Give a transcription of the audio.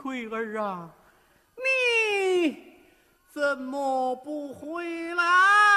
奎儿啊，你怎么不回来？